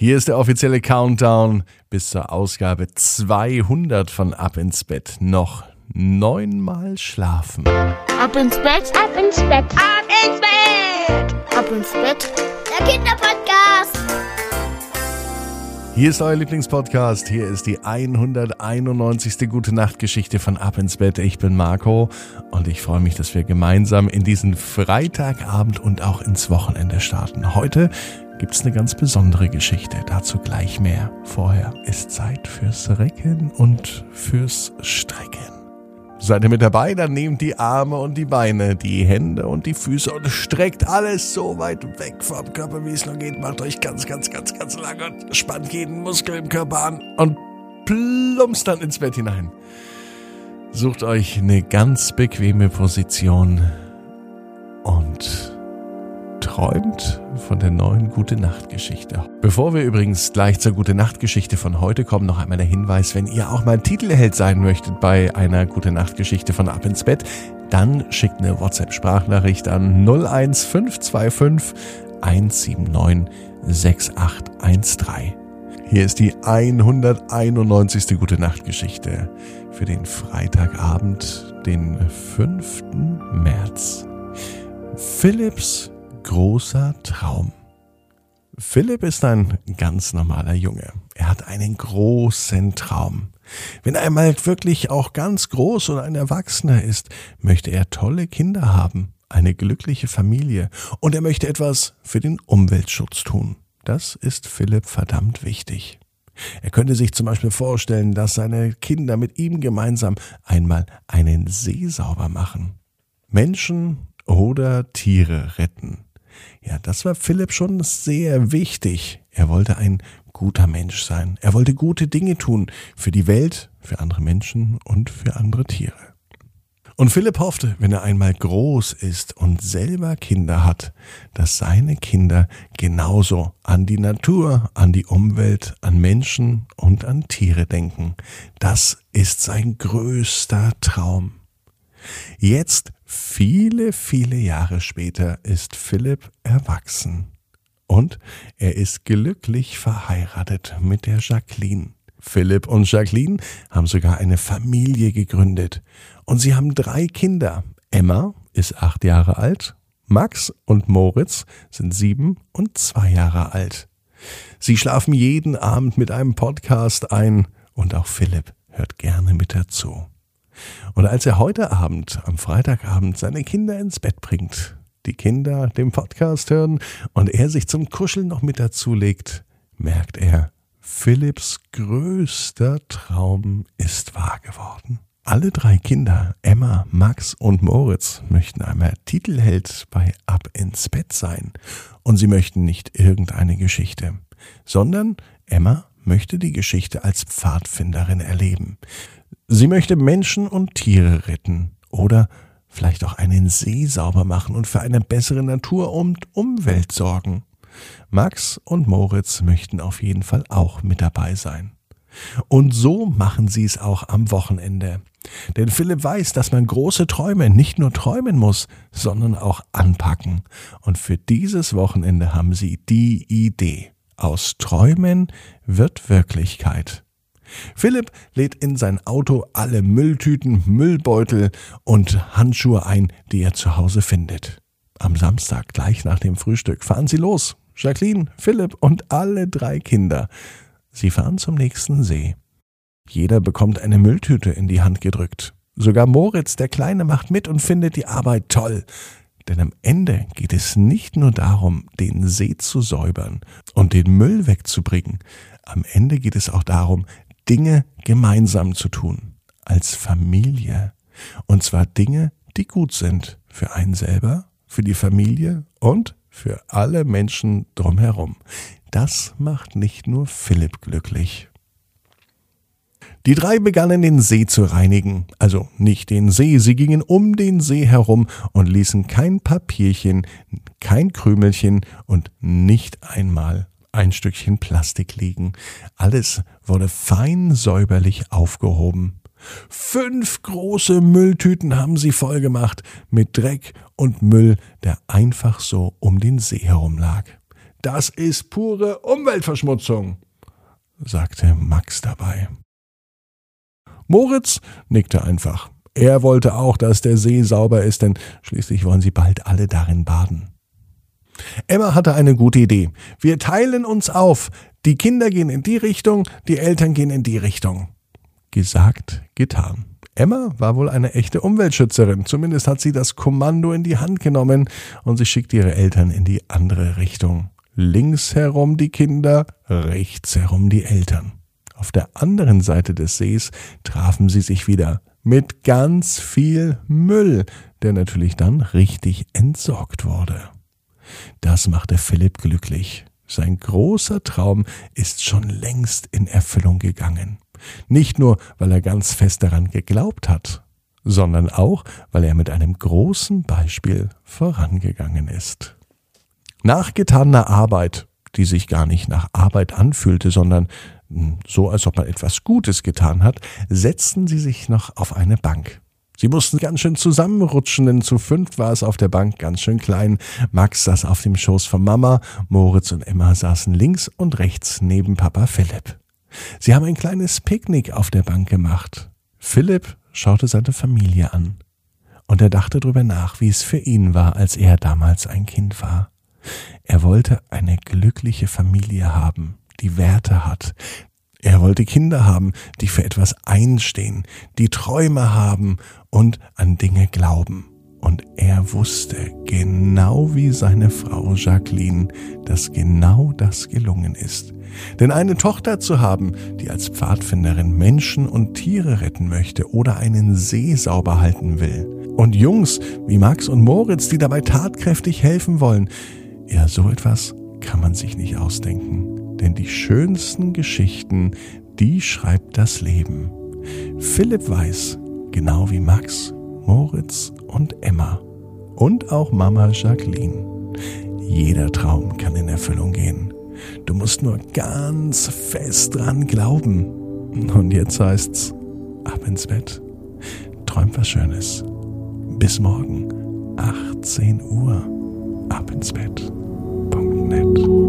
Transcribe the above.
Hier ist der offizielle Countdown bis zur Ausgabe 200 von Ab ins Bett. Noch neunmal schlafen. Ab ins Bett, ab ins Bett, ab ins Bett, ab ins Bett. Der Kinderpodcast. Hier ist euer Lieblingspodcast. Hier ist die 191. Gute Nacht Geschichte von Ab ins Bett. Ich bin Marco und ich freue mich, dass wir gemeinsam in diesen Freitagabend und auch ins Wochenende starten. Heute gibt es eine ganz besondere Geschichte. Dazu gleich mehr. Vorher ist Zeit fürs Recken und fürs Strecken. Seid ihr mit dabei? Dann nehmt die Arme und die Beine, die Hände und die Füße und streckt alles so weit weg vom Körper, wie es nur geht. Macht euch ganz, ganz, ganz, ganz lang und spannt jeden Muskel im Körper an und plumpst dann ins Bett hinein. Sucht euch eine ganz bequeme Position und träumt von der neuen Gute Nacht Geschichte. Bevor wir übrigens gleich zur Gute Nacht Geschichte von heute kommen, noch einmal der Hinweis, wenn ihr auch mal Titelheld sein möchtet bei einer Gute Nacht Geschichte von Ab ins Bett, dann schickt eine WhatsApp Sprachnachricht an 01525 179 6813. Hier ist die 191. Gute Nacht Geschichte für den Freitagabend, den 5. März. Philips großer Traum. Philipp ist ein ganz normaler Junge. Er hat einen großen Traum. Wenn er einmal wirklich auch ganz groß und ein Erwachsener ist, möchte er tolle Kinder haben, eine glückliche Familie und er möchte etwas für den Umweltschutz tun. Das ist Philipp verdammt wichtig. Er könnte sich zum Beispiel vorstellen, dass seine Kinder mit ihm gemeinsam einmal einen See sauber machen. Menschen oder Tiere retten. Ja, das war Philipp schon sehr wichtig. Er wollte ein guter Mensch sein. Er wollte gute Dinge tun für die Welt, für andere Menschen und für andere Tiere. Und Philipp hoffte, wenn er einmal groß ist und selber Kinder hat, dass seine Kinder genauso an die Natur, an die Umwelt, an Menschen und an Tiere denken. Das ist sein größter Traum. Jetzt, viele, viele Jahre später, ist Philipp erwachsen. Und er ist glücklich verheiratet mit der Jacqueline. Philipp und Jacqueline haben sogar eine Familie gegründet. Und sie haben drei Kinder. Emma ist acht Jahre alt, Max und Moritz sind sieben und zwei Jahre alt. Sie schlafen jeden Abend mit einem Podcast ein und auch Philipp hört gerne mit dazu. Und als er heute Abend, am Freitagabend, seine Kinder ins Bett bringt, die Kinder den Podcast hören und er sich zum Kuscheln noch mit dazulegt, merkt er, Philipps größter Traum ist wahr geworden. Alle drei Kinder, Emma, Max und Moritz, möchten einmal Titelheld bei Ab ins Bett sein. Und sie möchten nicht irgendeine Geschichte, sondern Emma möchte die Geschichte als Pfadfinderin erleben. Sie möchte Menschen und Tiere retten oder vielleicht auch einen See sauber machen und für eine bessere Natur und Umwelt sorgen. Max und Moritz möchten auf jeden Fall auch mit dabei sein. Und so machen sie es auch am Wochenende. Denn Philipp weiß, dass man große Träume nicht nur träumen muss, sondern auch anpacken. Und für dieses Wochenende haben sie die Idee. Aus Träumen wird Wirklichkeit. Philipp lädt in sein Auto alle Mülltüten, Müllbeutel und Handschuhe ein, die er zu Hause findet. Am Samstag, gleich nach dem Frühstück, fahren sie los. Jacqueline, Philipp und alle drei Kinder. Sie fahren zum nächsten See. Jeder bekommt eine Mülltüte in die Hand gedrückt. Sogar Moritz, der Kleine, macht mit und findet die Arbeit toll. Denn am Ende geht es nicht nur darum, den See zu säubern und den Müll wegzubringen. Am Ende geht es auch darum, Dinge gemeinsam zu tun, als Familie. Und zwar Dinge, die gut sind für einen selber, für die Familie und für alle Menschen drumherum. Das macht nicht nur Philipp glücklich. Die drei begannen den See zu reinigen, also nicht den See, sie gingen um den See herum und ließen kein Papierchen, kein Krümelchen und nicht einmal ein Stückchen Plastik liegen. Alles wurde fein säuberlich aufgehoben. Fünf große Mülltüten haben sie vollgemacht mit Dreck und Müll, der einfach so um den See herum lag. Das ist pure Umweltverschmutzung, sagte Max dabei. Moritz nickte einfach. Er wollte auch, dass der See sauber ist, denn schließlich wollen sie bald alle darin baden. Emma hatte eine gute Idee. Wir teilen uns auf. Die Kinder gehen in die Richtung, die Eltern gehen in die Richtung. Gesagt, getan. Emma war wohl eine echte Umweltschützerin. Zumindest hat sie das Kommando in die Hand genommen und sie schickt ihre Eltern in die andere Richtung. Links herum die Kinder, rechts herum die Eltern. Auf der anderen Seite des Sees trafen sie sich wieder mit ganz viel Müll, der natürlich dann richtig entsorgt wurde. Das machte Philipp glücklich. Sein großer Traum ist schon längst in Erfüllung gegangen. Nicht nur, weil er ganz fest daran geglaubt hat, sondern auch, weil er mit einem großen Beispiel vorangegangen ist. Nach getaner Arbeit, die sich gar nicht nach Arbeit anfühlte, sondern so, als ob man etwas Gutes getan hat, setzten sie sich noch auf eine Bank. Sie mussten ganz schön zusammenrutschen, denn zu fünf war es auf der Bank ganz schön klein. Max saß auf dem Schoß von Mama, Moritz und Emma saßen links und rechts neben Papa Philipp. Sie haben ein kleines Picknick auf der Bank gemacht. Philipp schaute seine Familie an. Und er dachte darüber nach, wie es für ihn war, als er damals ein Kind war. Er wollte eine glückliche Familie haben, die Werte hat, er wollte Kinder haben, die für etwas einstehen, die Träume haben und an Dinge glauben. Und er wusste, genau wie seine Frau Jacqueline, dass genau das gelungen ist. Denn eine Tochter zu haben, die als Pfadfinderin Menschen und Tiere retten möchte oder einen See sauber halten will. Und Jungs wie Max und Moritz, die dabei tatkräftig helfen wollen. Ja, so etwas kann man sich nicht ausdenken denn die schönsten Geschichten, die schreibt das Leben. Philipp weiß, genau wie Max, Moritz und Emma und auch Mama Jacqueline. Jeder Traum kann in Erfüllung gehen. Du musst nur ganz fest dran glauben. Und jetzt heißt's, ab ins Bett. Träum was Schönes. Bis morgen, 18 Uhr. Ab ins Bett. Punkt net.